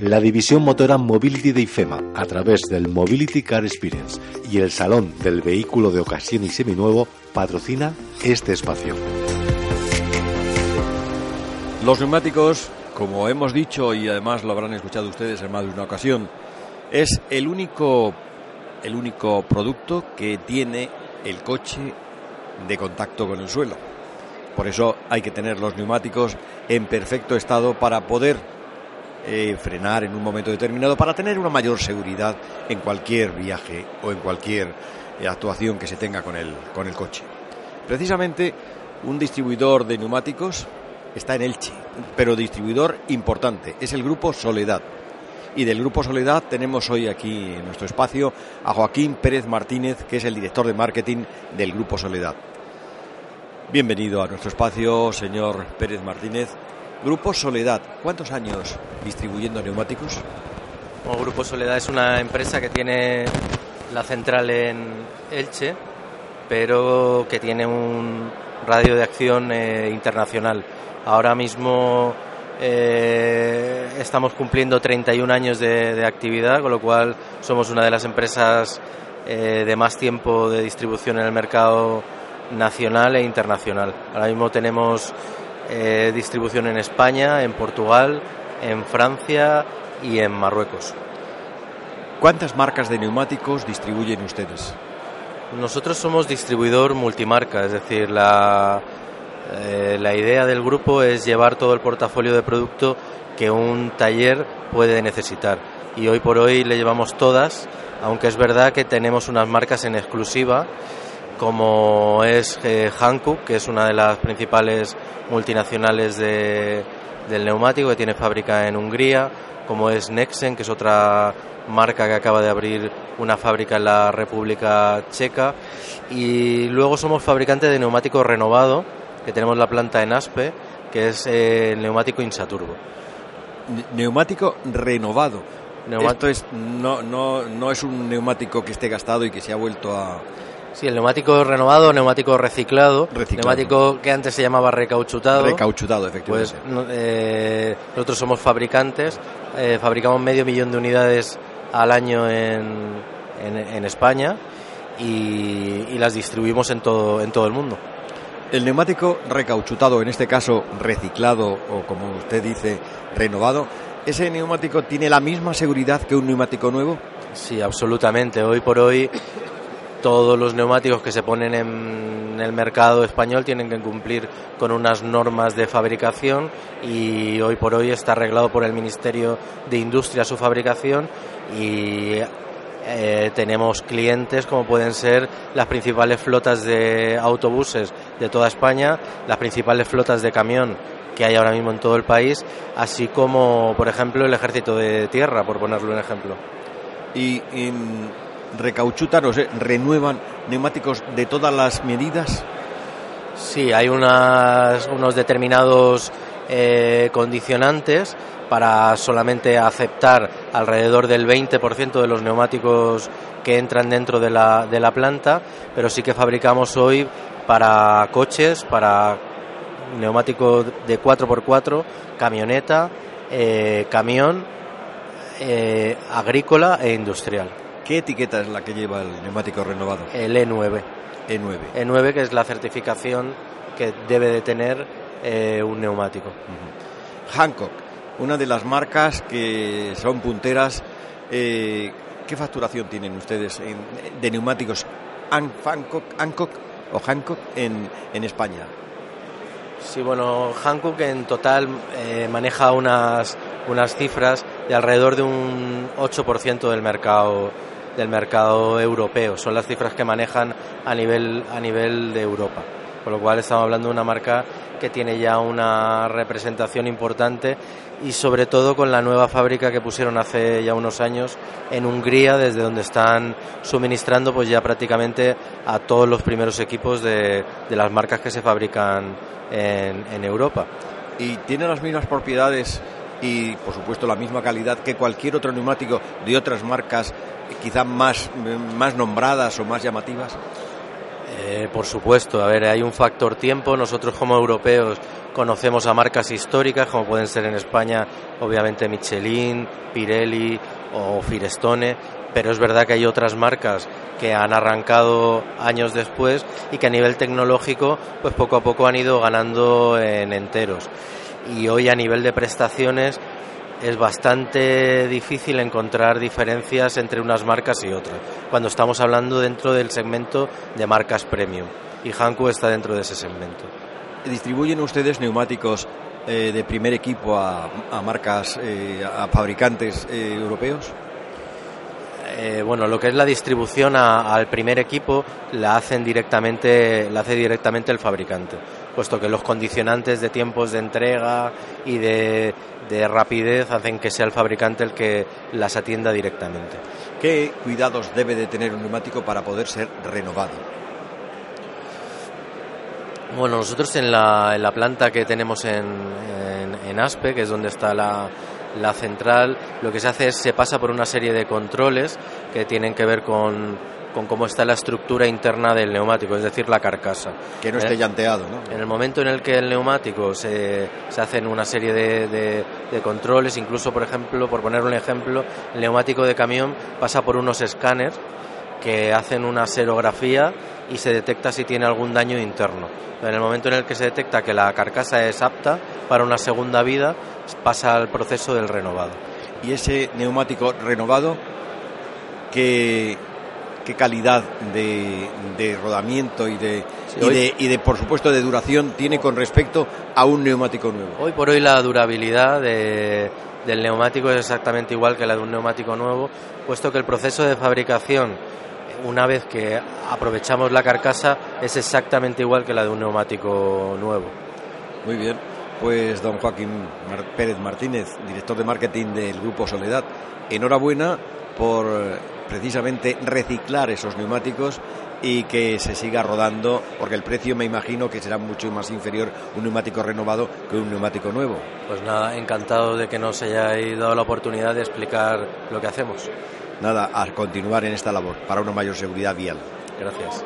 La división motora Mobility de IFEMA, a través del Mobility Car Experience y el Salón del Vehículo de Ocasión y Seminuevo, patrocina este espacio. Los neumáticos, como hemos dicho y además lo habrán escuchado ustedes en más de una ocasión, es el único, el único producto que tiene el coche de contacto con el suelo. Por eso hay que tener los neumáticos en perfecto estado para poder eh, frenar en un momento determinado, para tener una mayor seguridad en cualquier viaje o en cualquier eh, actuación que se tenga con el, con el coche. Precisamente un distribuidor de neumáticos está en Elche, pero distribuidor importante, es el Grupo Soledad. Y del Grupo Soledad tenemos hoy aquí en nuestro espacio a Joaquín Pérez Martínez, que es el director de marketing del Grupo Soledad. Bienvenido a nuestro espacio, señor Pérez Martínez. Grupo Soledad, ¿cuántos años distribuyendo neumáticos? Grupo Soledad es una empresa que tiene la central en Elche, pero que tiene un radio de acción eh, internacional. Ahora mismo eh, estamos cumpliendo 31 años de, de, actividad, con lo cual somos una de las empresas eh, de más tiempo de distribución en el mercado nacional e internacional. Ahora mismo tenemos eh, distribución en España, en Portugal, en Francia y en Marruecos. ¿Cuántas marcas de neumáticos distribuyen ustedes? Nosotros somos distribuidor multimarca, es decir, la, eh, la idea del grupo es llevar todo el portafolio de producto que un taller puede necesitar. Y hoy por hoy le llevamos todas, aunque es verdad que tenemos unas marcas en exclusiva, como es eh, Hankook, que es una de las principales multinacionales de, del neumático, que tiene fábrica en Hungría, como es Nexen, que es otra marca que acaba de abrir una fábrica en la República Checa. Y luego somos fabricantes de neumático renovado, que tenemos la planta en Aspe, que es eh, el neumático Insaturbo. Neumático renovado. Neumático. Esto es, no, no, no es un neumático que esté gastado y que se ha vuelto a, Sí, el neumático renovado, neumático reciclado, reciclado, neumático que antes se llamaba recauchutado. Recauchutado, efectivamente. Pues eh, nosotros somos fabricantes, eh, fabricamos medio millón de unidades al año en, en, en España y, y, las distribuimos en todo, en todo el mundo. El neumático recauchutado, en este caso reciclado o como usted dice, renovado, ¿ese neumático tiene la misma seguridad que un neumático nuevo? Sí, absolutamente. Hoy por hoy todos los neumáticos que se ponen en el mercado español tienen que cumplir con unas normas de fabricación y hoy por hoy está arreglado por el Ministerio de Industria su fabricación y eh, tenemos clientes como pueden ser las principales flotas de autobuses de toda España, las principales flotas de camión que hay ahora mismo en todo el país, así como, por ejemplo, el ejército de tierra, por ponerlo un ejemplo. Y recauchutan o se renuevan neumáticos de todas las medidas? Sí, hay unas, unos determinados eh, condicionantes para solamente aceptar alrededor del 20% de los neumáticos que entran dentro de la, de la planta, pero sí que fabricamos hoy para coches, para neumáticos de 4x4, camioneta, eh, camión, eh, agrícola e industrial. ¿Qué etiqueta es la que lleva el neumático renovado? El E9. E9. E9 que es la certificación que debe de tener eh, un neumático. Uh -huh. Hancock, una de las marcas que son punteras. Eh, ¿Qué facturación tienen ustedes en, de neumáticos Hancock, Hancock o Hancock en, en España? Sí, bueno, Hankook en total eh, maneja unas, unas cifras de alrededor de un 8% del mercado del mercado europeo. Son las cifras que manejan a nivel, a nivel de Europa. Con lo cual estamos hablando de una marca que tiene ya una representación importante y sobre todo con la nueva fábrica que pusieron hace ya unos años en Hungría, desde donde están suministrando pues ya prácticamente a todos los primeros equipos de, las marcas que se fabrican en, en Europa. ¿Y tiene las mismas propiedades y por supuesto la misma calidad que cualquier otro neumático de otras marcas quizá más, más nombradas o más llamativas? Eh, por supuesto, a ver, hay un factor tiempo. Nosotros como europeos conocemos a marcas históricas como pueden ser en España, obviamente Michelin, Pirelli o Firestone, pero es verdad que hay otras marcas que han arrancado años después y que a nivel tecnológico, pues poco a poco han ido ganando en enteros. Y hoy a nivel de prestaciones es bastante difícil encontrar diferencias entre unas marcas y otras, cuando estamos hablando dentro del segmento de marcas premium. Y Hankook está dentro de ese segmento. ¿Distribuyen ustedes neumáticos eh, de primer equipo a, marcas, eh, a fabricantes eh, europeos? bueno, lo que es la distribución al primer equipo la hacen directamente, la hace directamente el fabricante, puesto que los condicionantes de tiempos de entrega y de de rapidez hacen que sea el fabricante el que las atienda directamente. ¿Qué cuidados debe de tener un neumático para poder ser renovado? Bueno, nosotros en la, en la planta que tenemos en, en, Aspe, que es donde está la, la central, lo que se hace es se pasa por una serie de controles que tienen que ver con con cómo está la estructura interna del neumático, es decir, la carcasa. Que no esté llanteado, ¿no? En el momento en el que el neumático se, se hacen una serie de, de, controles, incluso, por ejemplo, por poner un ejemplo, el neumático de camión pasa por unos escáneres que hacen una serografía y se detecta si tiene algún daño interno. En el momento en el que se detecta que la carcasa es apta para una segunda vida, pasa al proceso del renovado. Y ese neumático renovado, que qué calidad de, rodamiento y de, y de, por supuesto, de duración tiene con respecto a un neumático nuevo. Hoy por hoy la durabilidad del neumático es exactamente igual que la de un neumático nuevo, puesto que el proceso de fabricación, una vez que aprovechamos la carcasa, es exactamente igual que la de un neumático nuevo. Muy bien. Pues don Joaquín Pérez Martínez, director de marketing del Grupo Soledad, enhorabuena por precisamente reciclar esos neumáticos y que se siga rodando, porque el precio me imagino que será mucho más inferior un neumático renovado que un neumático nuevo. Pues nada, encantado de que nos hayáis dado la oportunidad de explicar lo que hacemos. Nada, a continuar en esta labor para una mayor seguridad vial. Gracias.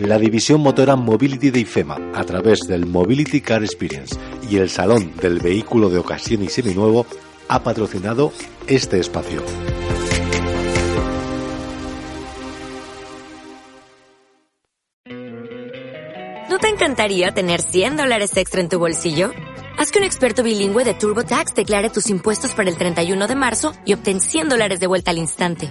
La división motora Mobility de IFEMA, a través del Mobility Car Experience y el Salón del Vehículo de Ocasión y Seminuevo, ha patrocinado este espacio. ¿No te encantaría tener 100 dólares extra en tu bolsillo? Haz que un experto bilingüe de TurboTax declare tus impuestos para el 31 de marzo y obtén 100 dólares de vuelta al instante.